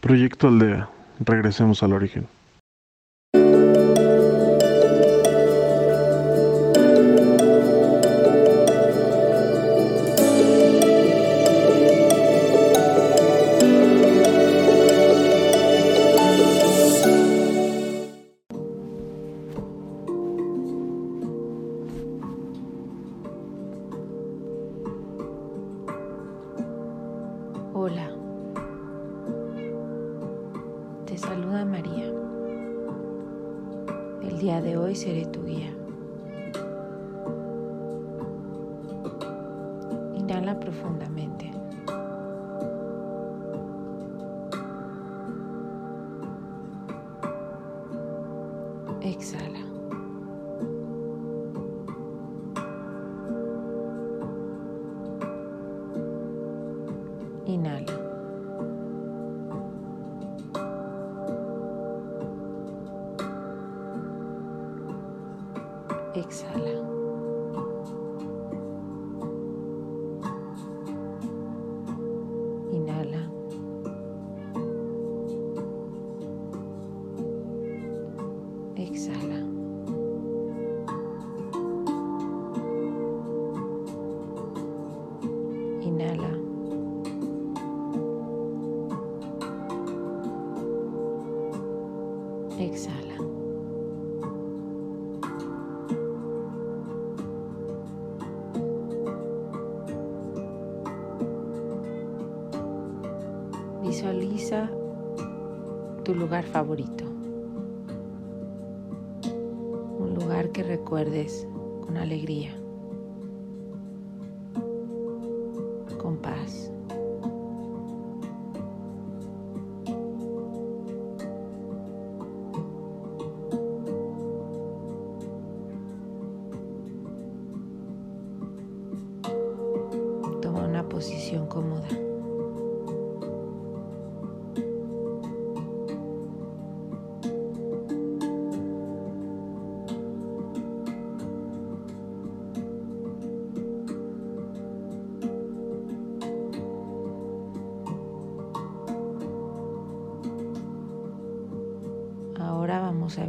Proyecto Aldea. Regresemos al origen. Inhala profundamente. Exhala. Recuerdes con alegría,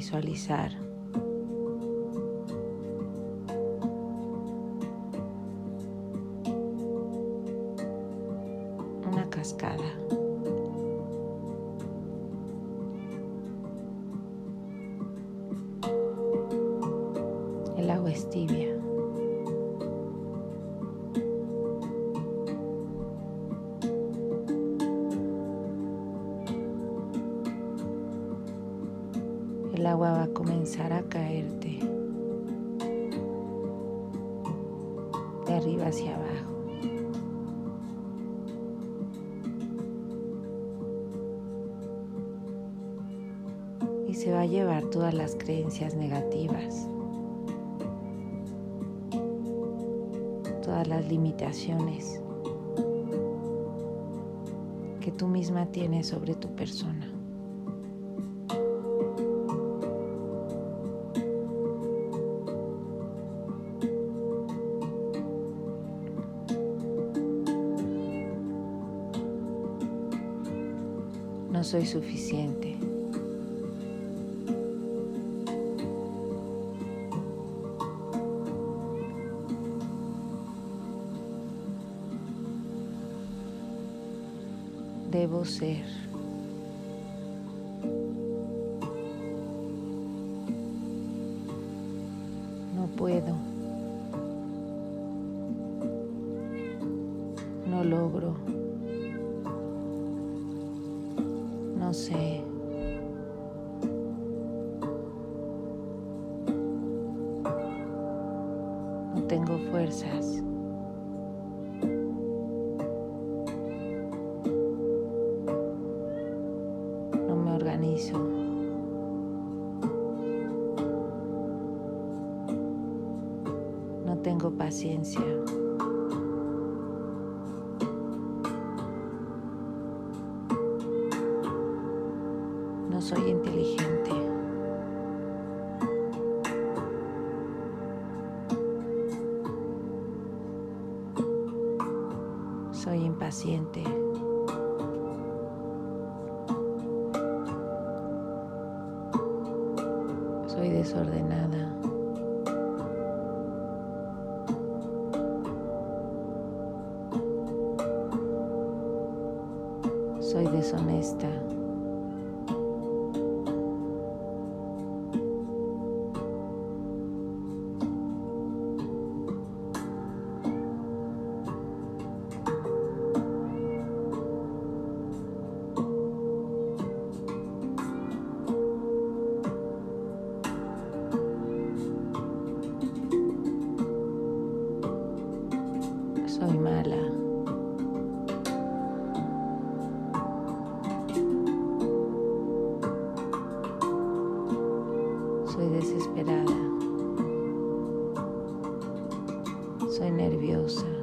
visualizar una cascada. Y se va a llevar todas las creencias negativas, todas las limitaciones que tú misma tienes sobre tu persona. No soy suficiente. Debo ser. Paciencia. Soy deshonesta. Soy nerviosa.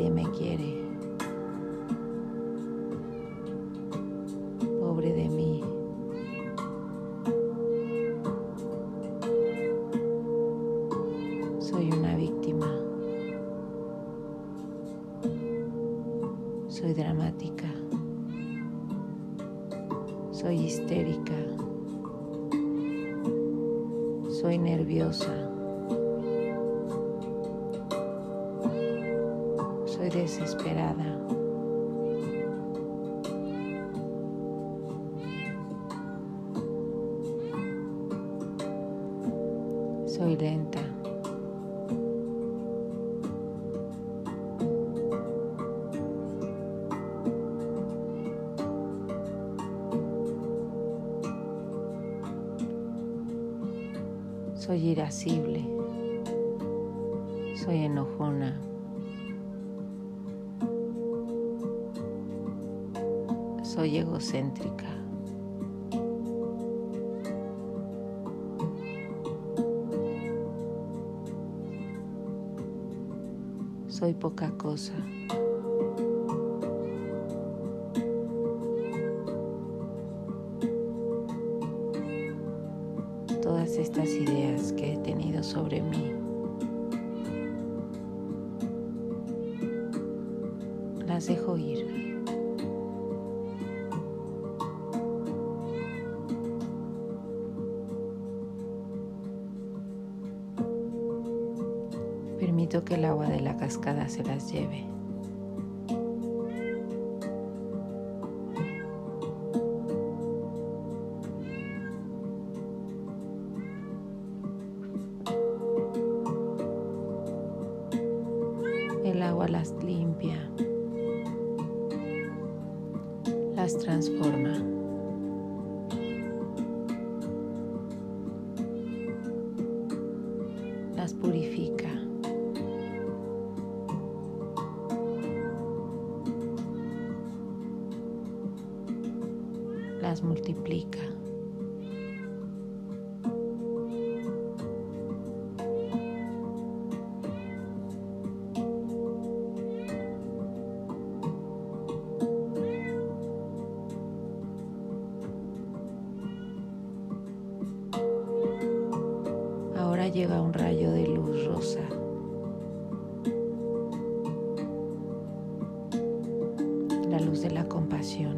Nadie me quiere. Soy lenta. Soy irascible. Soy enojona. Soy egocéntrica. Soy poca cosa. Todas estas ideas que he tenido sobre mí las dejo ir. El agua de la cascada se las lleve. El agua las limpia, las transforma. Llega un rayo de luz rosa. La luz de la compasión,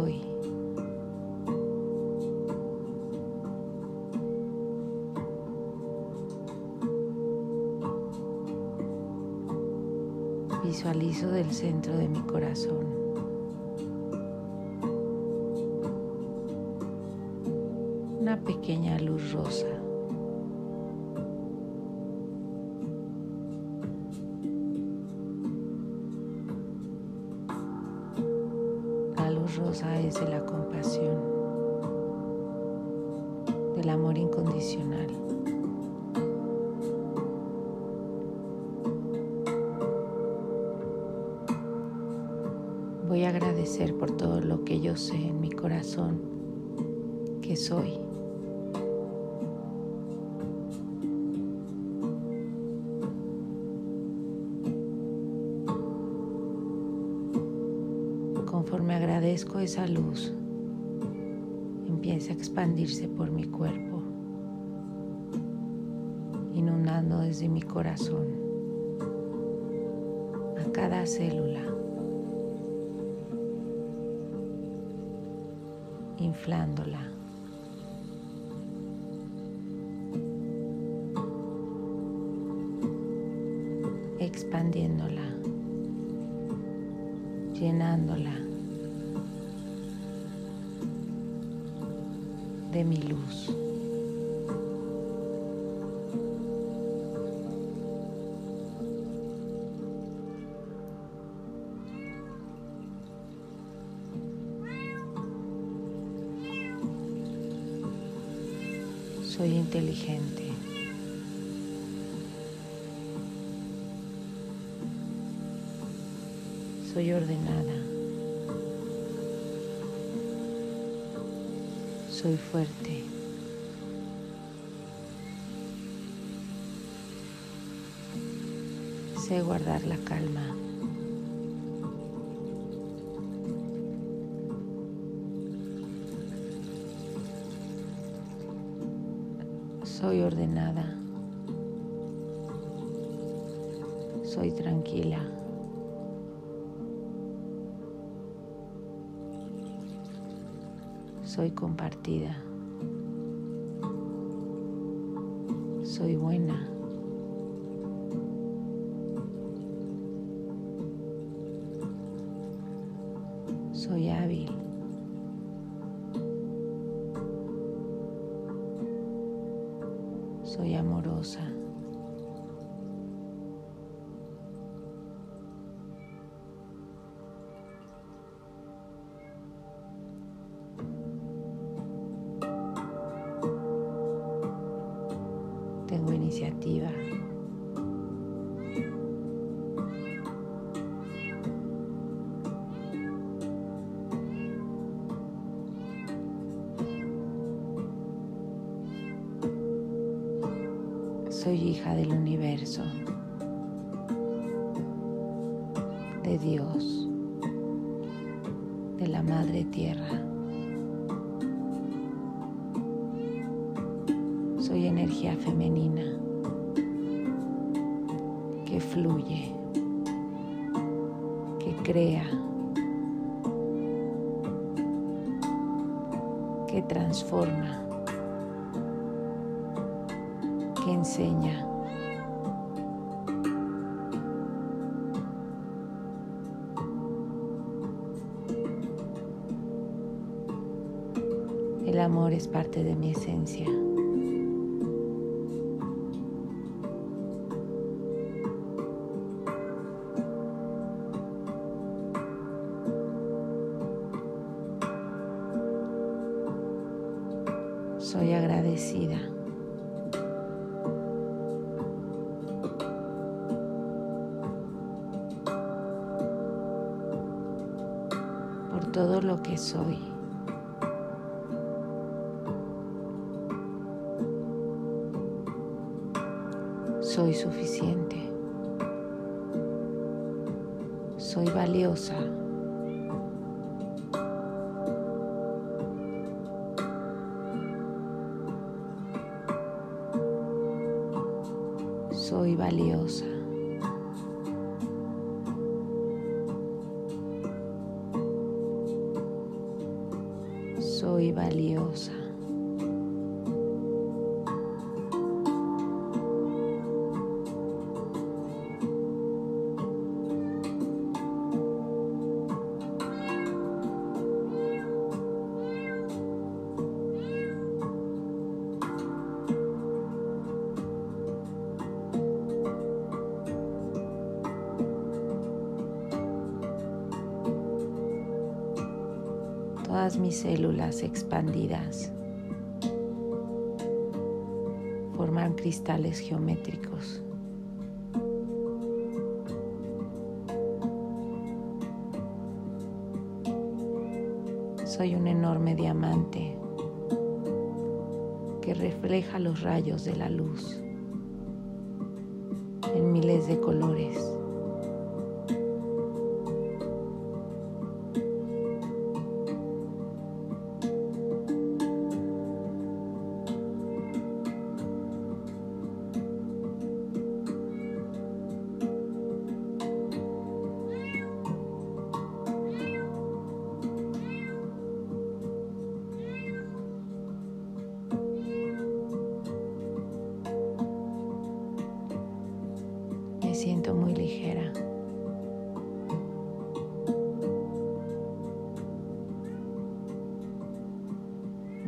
soy. Visualizo del centro de mi corazón una pequeña luz rosa. Voy a agradecer por todo lo que yo sé en mi corazón que soy. Conforme agradezco esa luz, empieza a expandirse por mi cuerpo, inundando desde mi corazón a cada célula. Inflándola. expandiéndola, llenándola de mi luz. Soy ordenada. Soy fuerte. Sé guardar la calma. Soy ordenada. Soy tranquila. Soy compartida. Soy buena. Soy hija del universo, de Dios, de la Madre Tierra. Soy energía femenina que fluye, que crea, que transforma, enseña. El amor es parte de mi esencia. Soy suficiente. Soy valiosa. Soy valiosa. Soy valiosa. Mis células expandidas forman cristales geométricos. Soy un enorme diamante que refleja los rayos de la luz en miles de colores.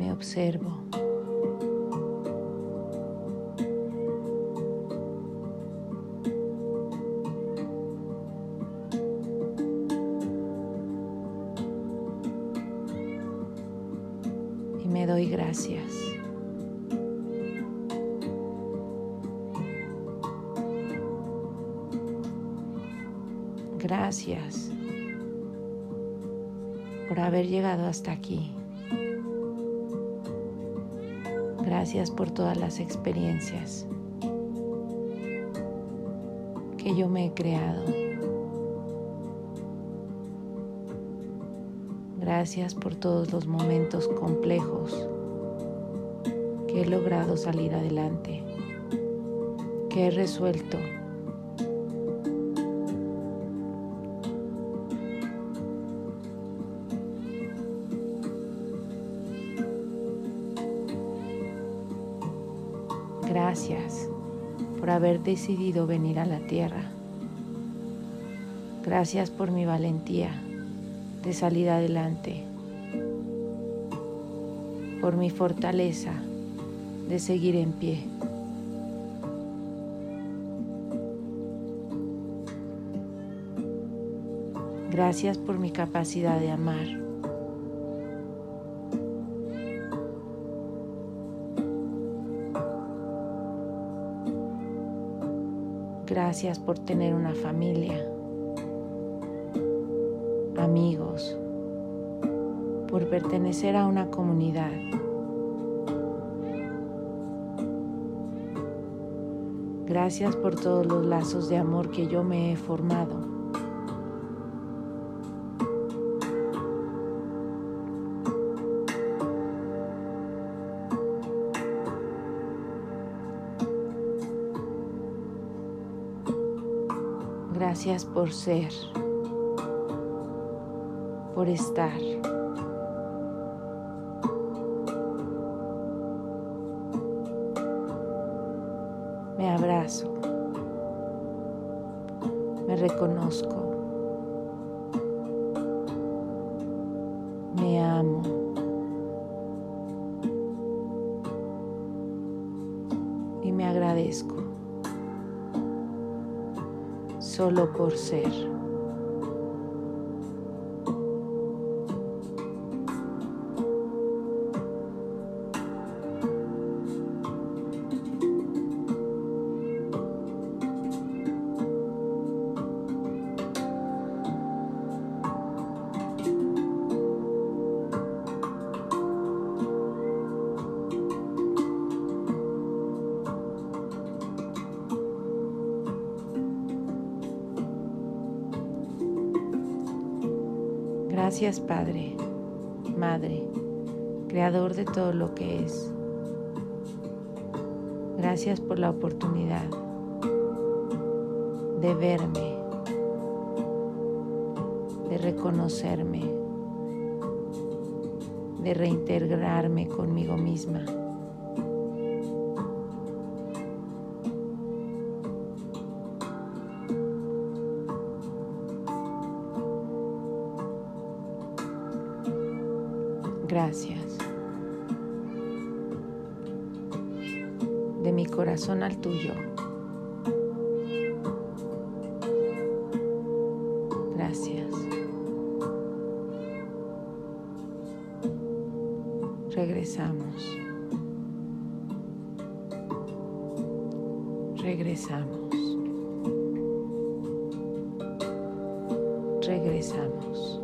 Me observo. Y me doy gracias. Gracias por haber llegado hasta aquí. Gracias por todas las experiencias que yo me he creado. Gracias por todos los momentos complejos que he logrado salir adelante, que he resuelto haber decidido venir a la tierra. Gracias por mi valentía de salir adelante. Por mi fortaleza de seguir en pie. Gracias por mi capacidad de amar. Gracias por tener una familia, amigos, por pertenecer a una comunidad. Gracias por todos los lazos de amor que yo me he formado. Gracias por ser, por estar. Me abrazo, me reconozco, solo por ser. De todo lo que es. Gracias por la oportunidad de verme, de reconocerme, de reintegrarme conmigo misma. Gracias. regresamos. Regresamos. Regresamos.